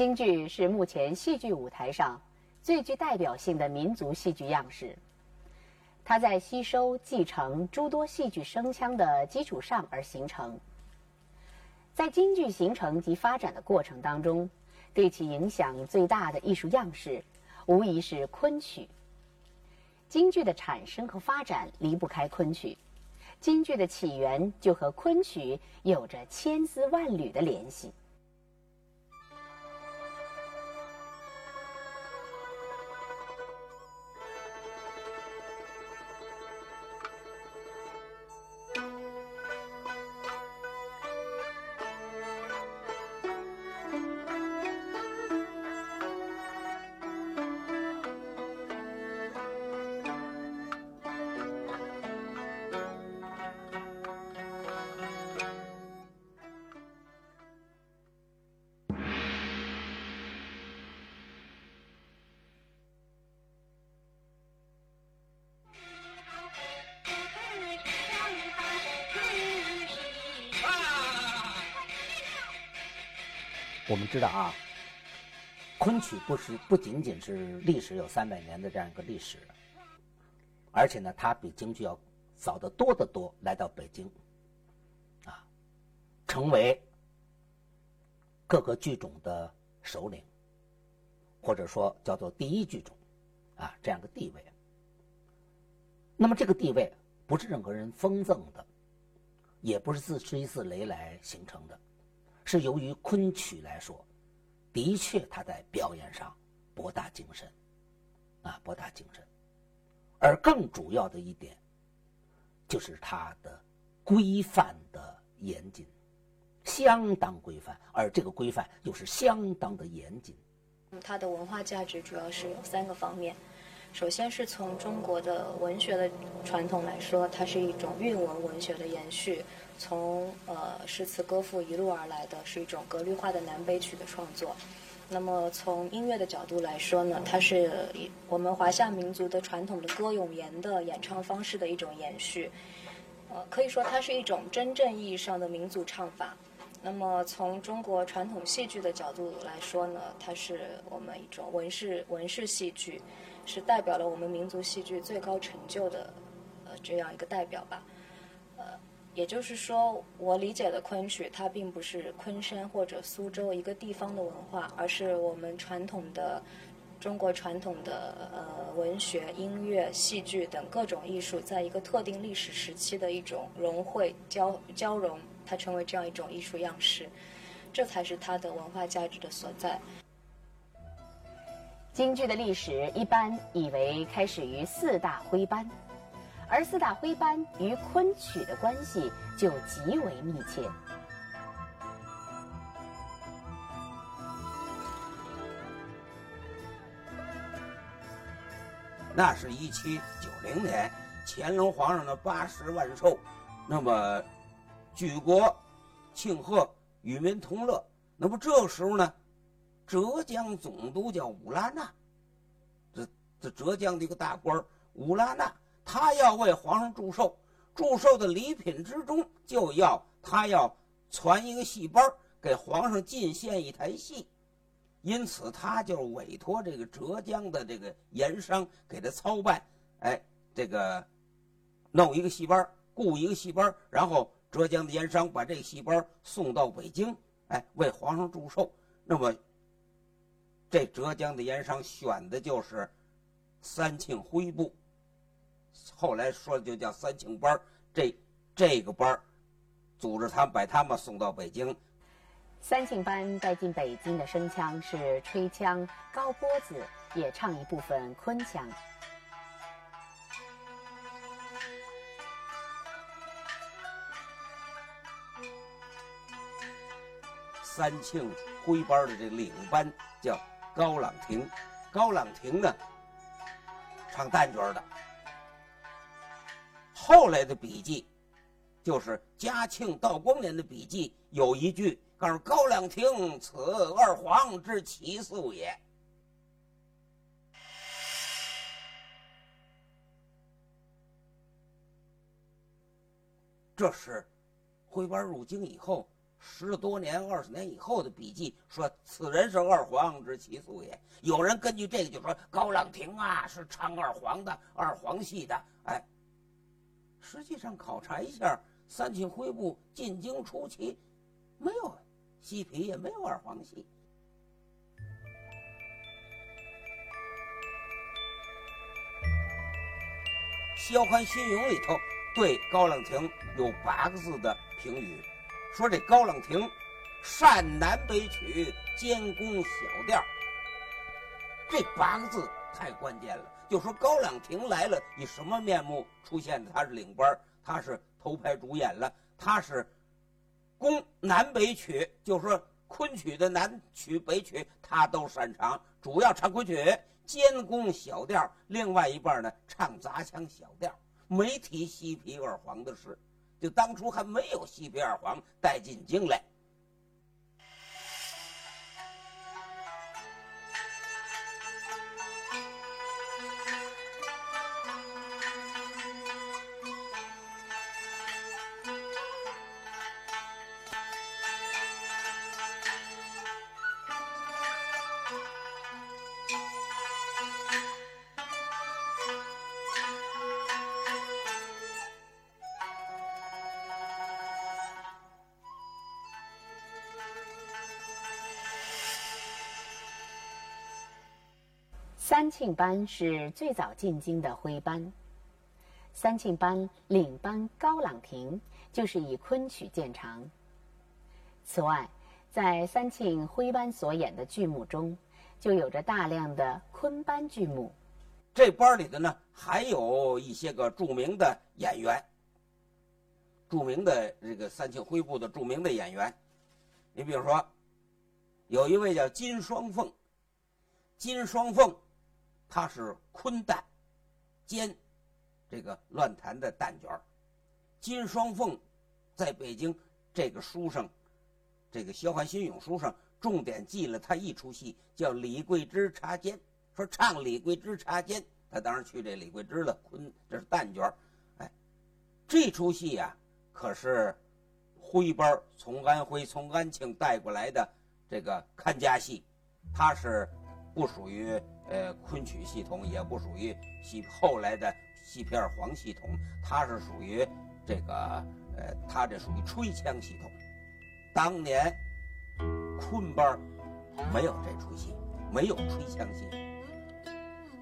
京剧是目前戏剧舞台上最具代表性的民族戏剧样式。它在吸收、继承诸多戏剧声腔的基础上而形成。在京剧形成及发展的过程当中，对其影响最大的艺术样式，无疑是昆曲。京剧的产生和发展离不开昆曲，京剧的起源就和昆曲有着千丝万缕的联系。我们知道啊，昆曲不是不仅仅是历史有三百年的这样一个历史，而且呢，它比京剧要早得多得多，来到北京，啊，成为各个剧种的首领，或者说叫做第一剧种，啊，这样的地位。那么这个地位不是任何人封赠的，也不是自吹自擂来形成的。是由于昆曲来说，的确它在表演上博大精深，啊，博大精深。而更主要的一点，就是它的规范的严谨，相当规范，而这个规范又是相当的严谨。它的文化价值主要是有三个方面。首先是从中国的文学的传统来说，它是一种韵文文学的延续，从呃诗词歌赋一路而来的是一种格律化的南北曲的创作。那么从音乐的角度来说呢，它是我们华夏民族的传统的歌咏言的演唱方式的一种延续，呃，可以说它是一种真正意义上的民族唱法。那么从中国传统戏剧的角度来说呢，它是我们一种文式文式戏剧。是代表了我们民族戏剧最高成就的，呃，这样一个代表吧。呃，也就是说，我理解的昆曲，它并不是昆山或者苏州一个地方的文化，而是我们传统的中国传统的呃文学、音乐、戏剧等各种艺术，在一个特定历史时期的一种融汇交交融，它成为这样一种艺术样式，这才是它的文化价值的所在。京剧的历史一般以为开始于四大徽班，而四大徽班与昆曲的关系就极为密切。那是一七九零年，乾隆皇上的八十万寿，那么举国庆贺，与民同乐。那么这时候呢？浙江总督叫乌拉那，这这浙江的一个大官乌拉那，他要为皇上祝寿，祝寿的礼品之中就要他要传一个戏班给皇上进献一台戏，因此他就委托这个浙江的这个盐商给他操办，哎，这个弄一个戏班雇一个戏班然后浙江的盐商把这个戏班送到北京，哎，为皇上祝寿，那么。这浙江的盐商选的就是三庆徽部，后来说的就叫三庆班这这个班组织他们把他们送到北京。三庆班带进北京的声腔是吹腔、高波子，也唱一部分昆腔。三庆徽班的这领班叫。高朗亭，高朗亭呢，唱旦角的。后来的笔记，就是嘉庆、道光年的笔记，有一句告诉高朗亭：“此二皇之奇素也。”这是徽班入京以后十多年、二十年以后的笔记说此人是二黄之奇素也。有人根据这个就说高朗廷啊是唱二黄的，二黄系的。实际上考察一下三庆徽部进京初期，没有西皮，也没有二黄戏。《萧欢新咏》里头对高朗廷有八个字的评语。说这高冷亭善南北曲，兼攻小调。这八个字太关键了。就说高朗廷来了，以什么面目出现的？他是领班，他是头牌主演了，他是攻南北曲，就说昆曲的南曲、北曲，他都擅长。主要唱昆曲，兼攻小调，另外一半呢唱杂腔小调，没提西皮二黄的事。就当初还没有西皮二黄带进京来。庆班是最早进京的徽班。三庆班领班高朗亭就是以昆曲见长。此外，在三庆徽班所演的剧目中，就有着大量的昆班剧目。这班里的呢，还有一些个著名的演员，著名的这个三庆徽部的著名的演员。你比如说，有一位叫金双凤，金双凤。他是昆旦，兼这个乱弹的旦角儿。金双凤在北京这个书上，这个《萧欢新咏》书上重点记了他一出戏，叫李桂枝插肩。说唱李桂枝插肩，他当时去这李桂枝了。昆这是旦角儿，哎，这出戏呀，可是徽班从安徽从安庆带过来的这个看家戏，他是不属于。呃，昆曲系统也不属于西后来的西皮二黄系统，它是属于这个呃，它这属于吹腔系统。当年昆班没有这出戏，没有吹腔戏，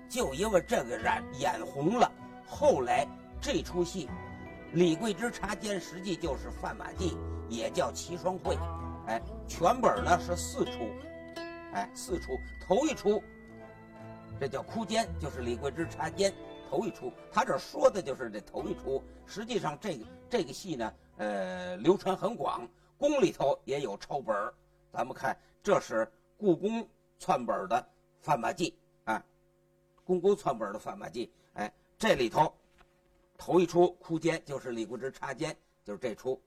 就因为这个染眼红了。后来这出戏，李桂枝插肩，实际就是范马季，也叫齐双会。哎，全本呢是四出，哎，四出，头一出。这叫哭奸，就是李桂枝插奸头一出。他这说的就是这头一出。实际上，这个这个戏呢，呃，流传很广，宫里头也有抄本儿。咱们看，这是故宫篡本的《范马记》啊，故宫篡本的《范马记》。哎，这里头头一出哭奸就是李桂枝插奸，就是这出。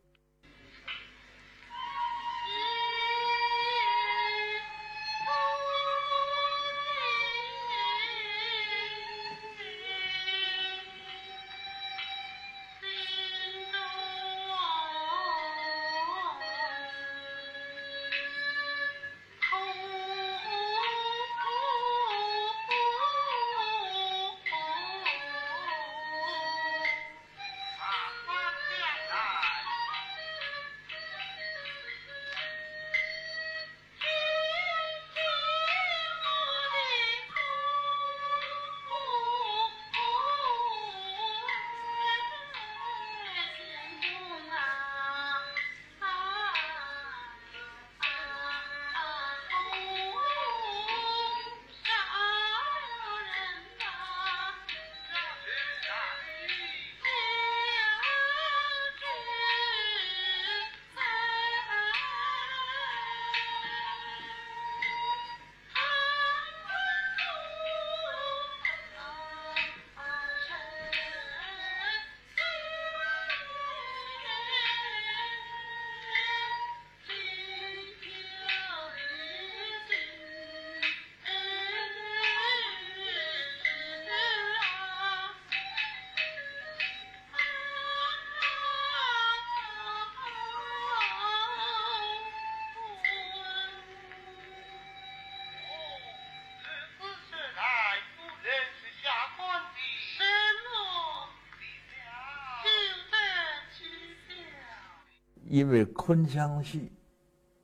因为昆腔戏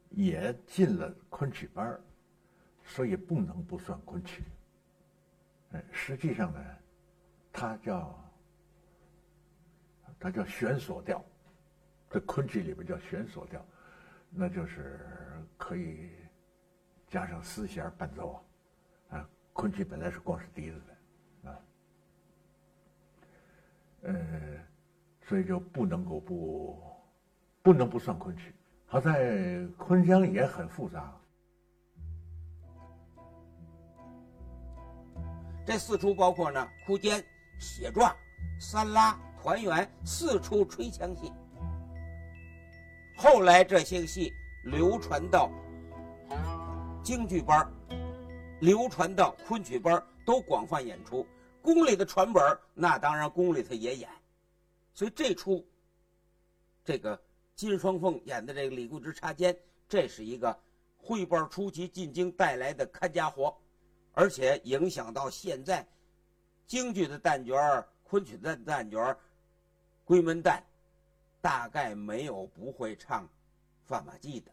也进了昆曲班儿，所以不能不算昆曲。哎，实际上呢，它叫它叫悬索调，在昆曲里边叫悬索调，那就是可以加上丝弦伴奏啊。啊，昆曲本来是光是笛子的，啊，呃，所以就不能够不不能不算昆曲。好在昆腔也很复杂。这四出包括呢哭奸、血状、三拉、团圆四出吹腔戏。后来这些个戏流传到京剧班流传到昆曲班都广泛演出。宫里的传本那当然宫里头也演。所以这出这个金双凤演的这个李固之插肩，这是一个汇报初期进京带来的看家活。而且影响到现在，京剧的旦角、昆曲的旦角儿、闺门旦，大概没有不会唱《范马记》的。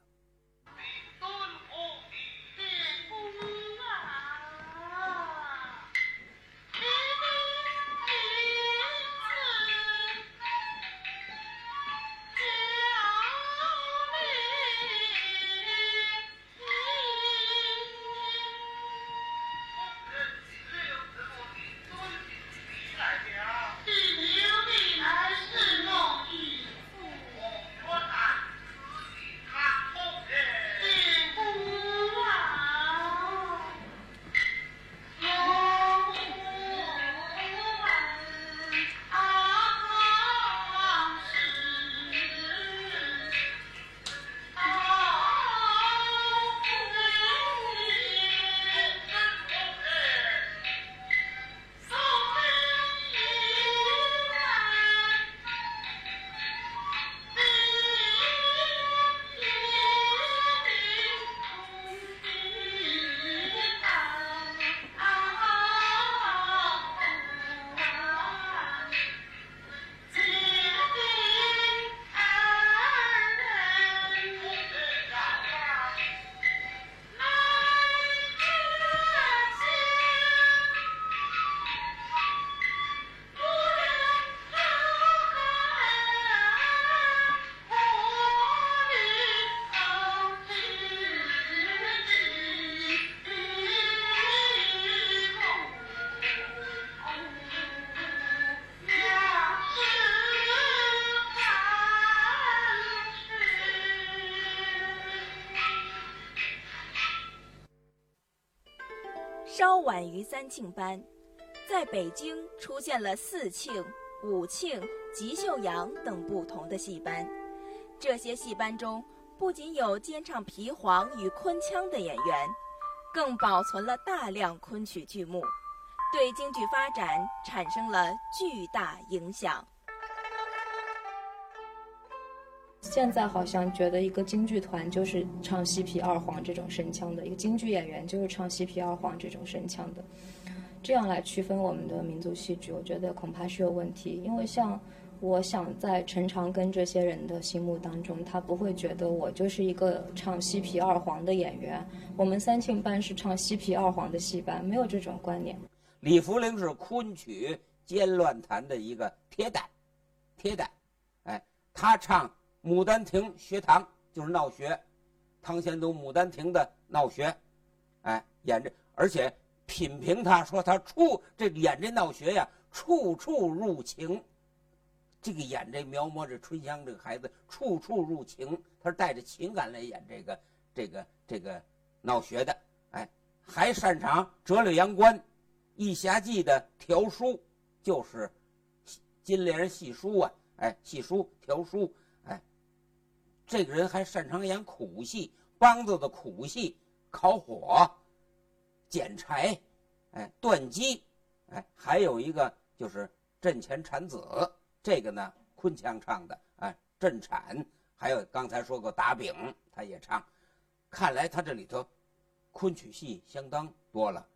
晚于三庆班，在北京出现了四庆、五庆、吉秀阳等不同的戏班。这些戏班中，不仅有兼唱皮黄与昆腔的演员，更保存了大量昆曲剧目，对京剧发展产生了巨大影响。现在好像觉得一个京剧团就是唱西皮二黄这种声腔的，一个京剧演员就是唱西皮二黄这种声腔的，这样来区分我们的民族戏剧，我觉得恐怕是有问题。因为像我想在陈长庚这些人的心目当中，他不会觉得我就是一个唱西皮二黄的演员。我们三庆班是唱西皮二黄的戏班，没有这种观念。李福陵是昆曲尖乱弹的一个铁胆，铁胆，哎，他唱。《牡丹亭》学堂就是闹学，汤显祖《牡丹亭》的闹学，哎，演这，而且品评他说他处这演这闹学呀，处处入情。这个演这描摹这春香这个孩子，处处入情，他是带着情感来演这个这个这个闹学的，哎，还擅长《折柳阳关》《义侠记》的调书，就是金莲戏书啊，哎，戏书调书。这个人还擅长演苦戏，梆子的苦戏，烤火、捡柴，哎，断机，哎，还有一个就是阵前产子，这个呢昆腔唱的，哎，阵产，还有刚才说过打饼，他也唱，看来他这里头昆曲戏相当多了。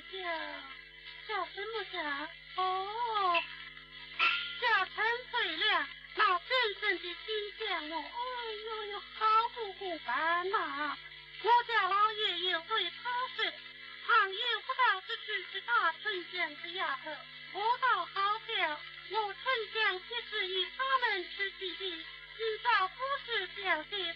叫叫什么家？哦，叫陈翠良。那真正的心将我，哎呦呦，好不过办呐！我家老爷有对他说，倘有不到之处，是大春香之丫头。我倒好笑，我春香其实与他们吃起的，今早不是表弟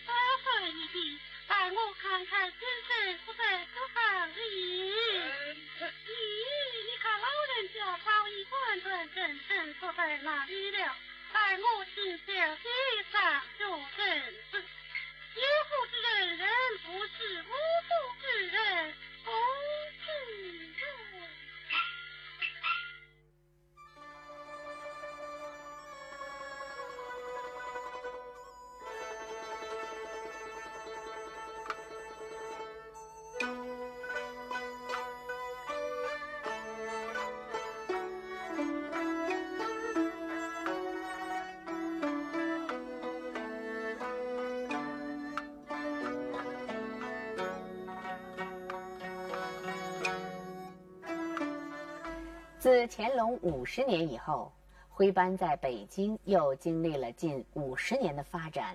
自乾隆五十年以后，徽班在北京又经历了近五十年的发展，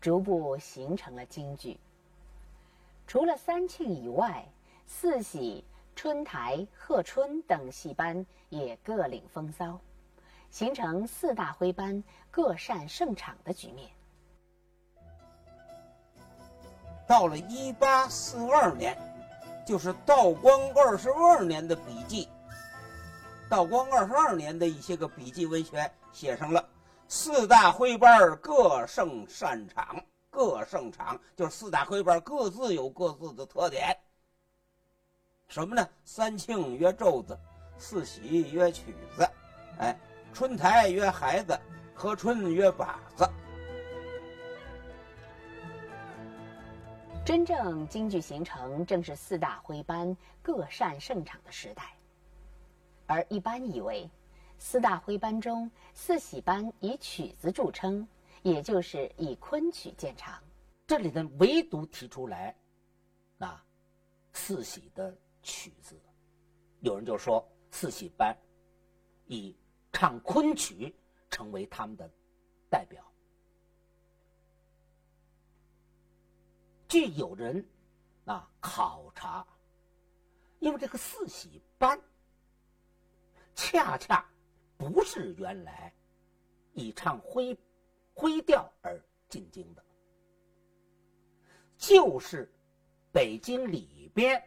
逐步形成了京剧。除了三庆以外，四喜、春台、贺春等戏班也各领风骚，形成四大徽班各擅胜场的局面。到了一八四二年，就是道光二十二年的笔记。道光二十二年的一些个笔记文学写上了四大徽班各胜擅场，各胜场就是四大徽班各自有各自的特点。什么呢？三庆约咒子，四喜约曲子，哎，春台约孩子，和春约靶子。真正京剧形成，正是四大徽班各擅胜场的时代。而一般以为，四大徽班中四喜班以曲子著称，也就是以昆曲见长。这里呢，唯独提出来，啊，四喜的曲子，有人就说四喜班以唱昆曲成为他们的代表。据有人啊考察，因为这个四喜班。恰恰不是原来以唱徽徽调而进京的，就是北京里边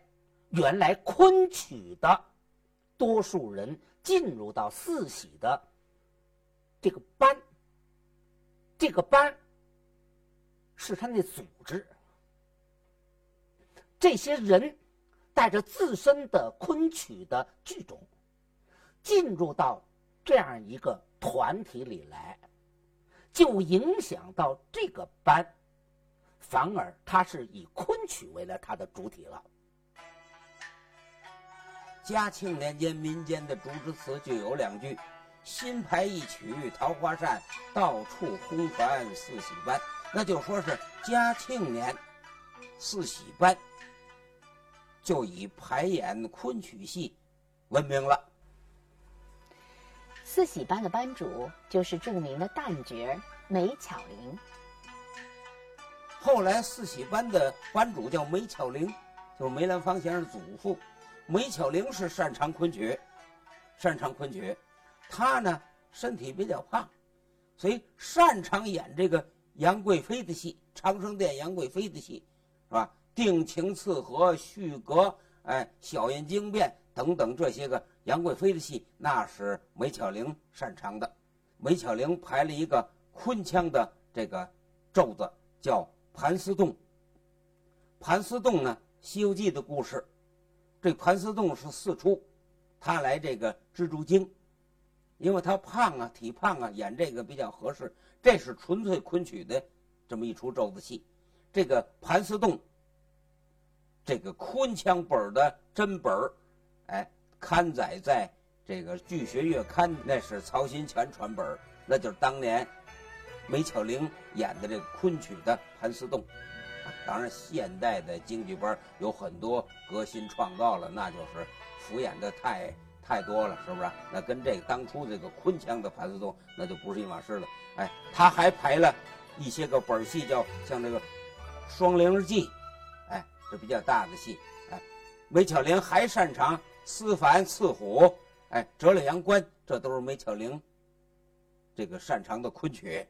原来昆曲的多数人进入到四喜的这个班，这个班是他那组织，这些人带着自身的昆曲的剧种。进入到这样一个团体里来，就影响到这个班，反而他是以昆曲为了他的主体了。嘉庆年间民间的竹枝词就有两句：“新排一曲桃花扇，到处轰传四喜班。”那就说是嘉庆年，四喜班就以排演昆曲戏闻名了。四喜班的班主就是著名的旦角梅巧玲。后来四喜班的班主叫梅巧玲，就是梅兰芳先生祖父。梅巧玲是擅长昆曲，擅长昆曲。她呢身体比较胖，所以擅长演这个杨贵妃的戏，《长生殿》杨贵妃的戏，是吧？定情赐和、续阁，哎，小燕惊变等等这些个。杨贵妃的戏那是梅巧玲擅长的，梅巧玲排了一个昆腔的这个咒子，叫盘丝洞。盘丝洞呢，《西游记》的故事，这盘丝洞是四出，他来这个蜘蛛精，因为他胖啊，体胖啊，演这个比较合适。这是纯粹昆曲的这么一出咒子戏，这个盘丝洞这个昆腔本的真本儿，哎，刊载在这个《剧学月刊》，那是曹新全传本，那就是当年梅巧玲演的这个昆曲的盘丝洞。当然，现代的京剧班有很多革新创造了，那就是敷衍的太太多了，是不是？那跟这个当初这个昆腔的盘丝洞那就不是一码事了。哎，他还排了一些个本戏，叫像这个《双灵记》，哎，这比较大的戏。哎，梅巧玲还擅长思凡刺虎，哎，折了阳关，这都是梅巧玲这个擅长的昆曲。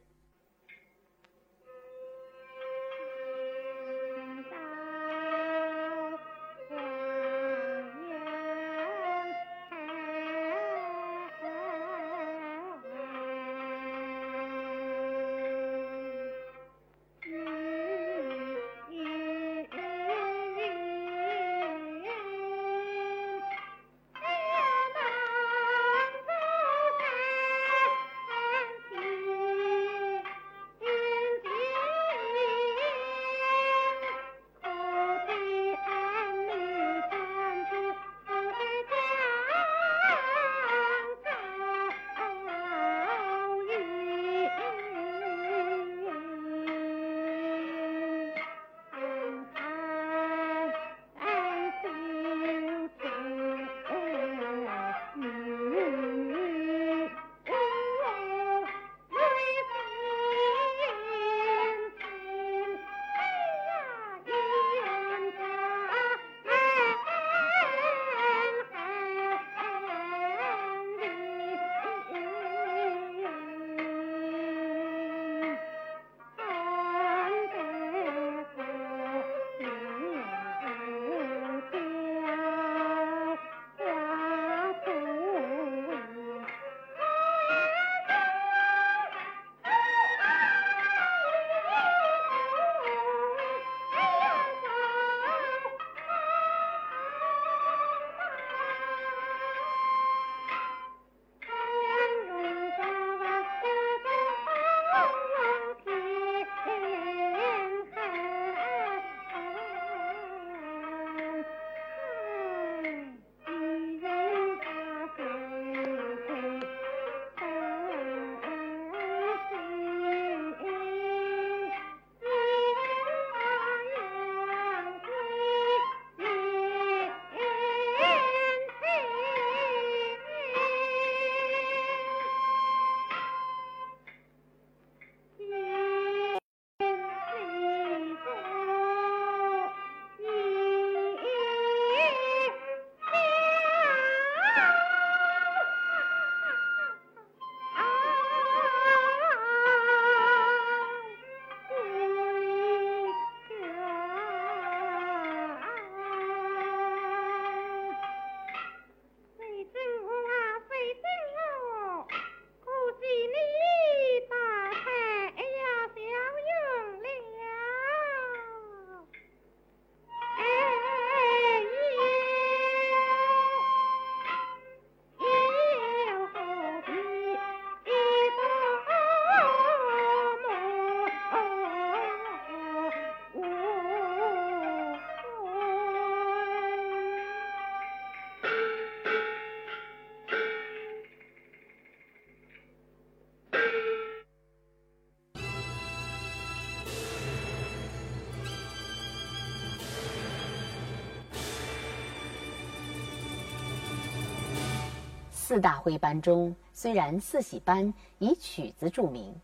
四大徽班中，虽然四喜班以曲子著名，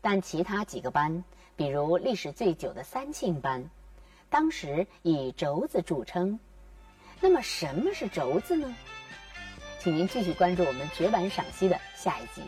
但其他几个班，比如历史最久的三庆班，当时以轴子著称。那么，什么是轴子呢？请您继续关注我们绝版赏析的下一集。